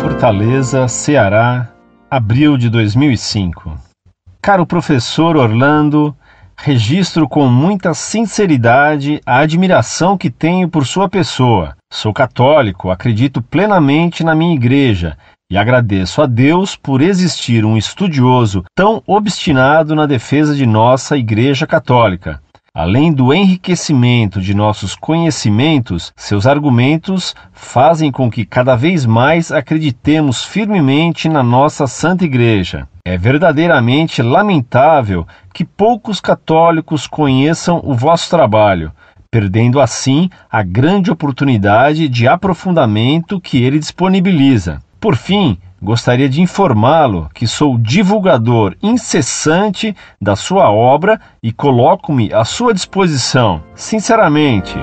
Fortaleza, Ceará, abril de 2005. Caro professor Orlando, registro com muita sinceridade a admiração que tenho por sua pessoa. Sou católico, acredito plenamente na minha igreja e agradeço a Deus por existir um estudioso tão obstinado na defesa de nossa Igreja Católica. Além do enriquecimento de nossos conhecimentos, seus argumentos fazem com que cada vez mais acreditemos firmemente na nossa Santa Igreja. É verdadeiramente lamentável que poucos católicos conheçam o vosso trabalho, perdendo assim a grande oportunidade de aprofundamento que ele disponibiliza. Por fim, gostaria de informá-lo que sou divulgador incessante da sua obra e coloco-me à sua disposição. Sinceramente.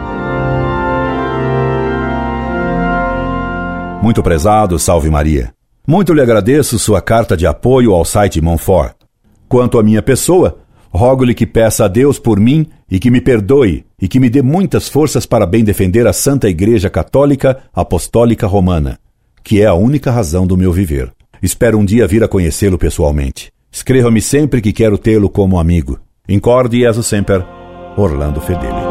Muito prezado, salve Maria. Muito lhe agradeço sua carta de apoio ao site Monfort. Quanto à minha pessoa, rogo-lhe que peça a Deus por mim e que me perdoe e que me dê muitas forças para bem defender a Santa Igreja Católica Apostólica Romana que é a única razão do meu viver. Espero um dia vir a conhecê-lo pessoalmente. Escreva-me sempre que quero tê-lo como amigo. Incorde e sempre, Orlando Fedeli.